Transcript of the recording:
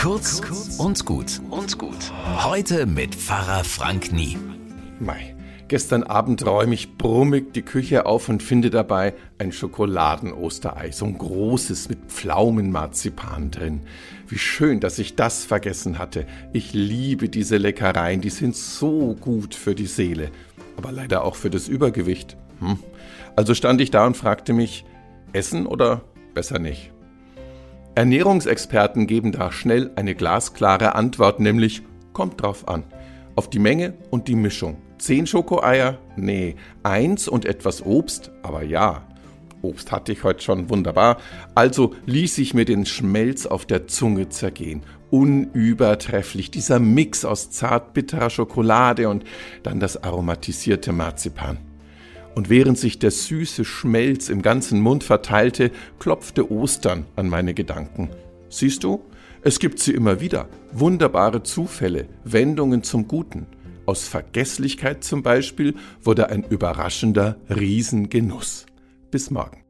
Kurz und gut und gut. Heute mit Pfarrer Frank Nie. Mei, gestern Abend räume ich brummig die Küche auf und finde dabei ein Schokoladen-Osterei, so ein großes mit Pflaumenmarzipan drin. Wie schön, dass ich das vergessen hatte. Ich liebe diese Leckereien, die sind so gut für die Seele, aber leider auch für das Übergewicht. Hm. Also stand ich da und fragte mich, essen oder besser nicht? Ernährungsexperten geben da schnell eine glasklare Antwort, nämlich kommt drauf an. Auf die Menge und die Mischung. Zehn Schokoeier? Nee. Eins und etwas Obst? Aber ja. Obst hatte ich heute schon wunderbar. Also ließ ich mir den Schmelz auf der Zunge zergehen. Unübertrefflich. Dieser Mix aus zartbitterer Schokolade und dann das aromatisierte Marzipan und während sich der süße Schmelz im ganzen Mund verteilte, klopfte Ostern an meine Gedanken. Siehst du, es gibt sie immer wieder, wunderbare Zufälle, Wendungen zum Guten. Aus Vergesslichkeit zum Beispiel wurde ein überraschender Riesengenuss. Bis morgen.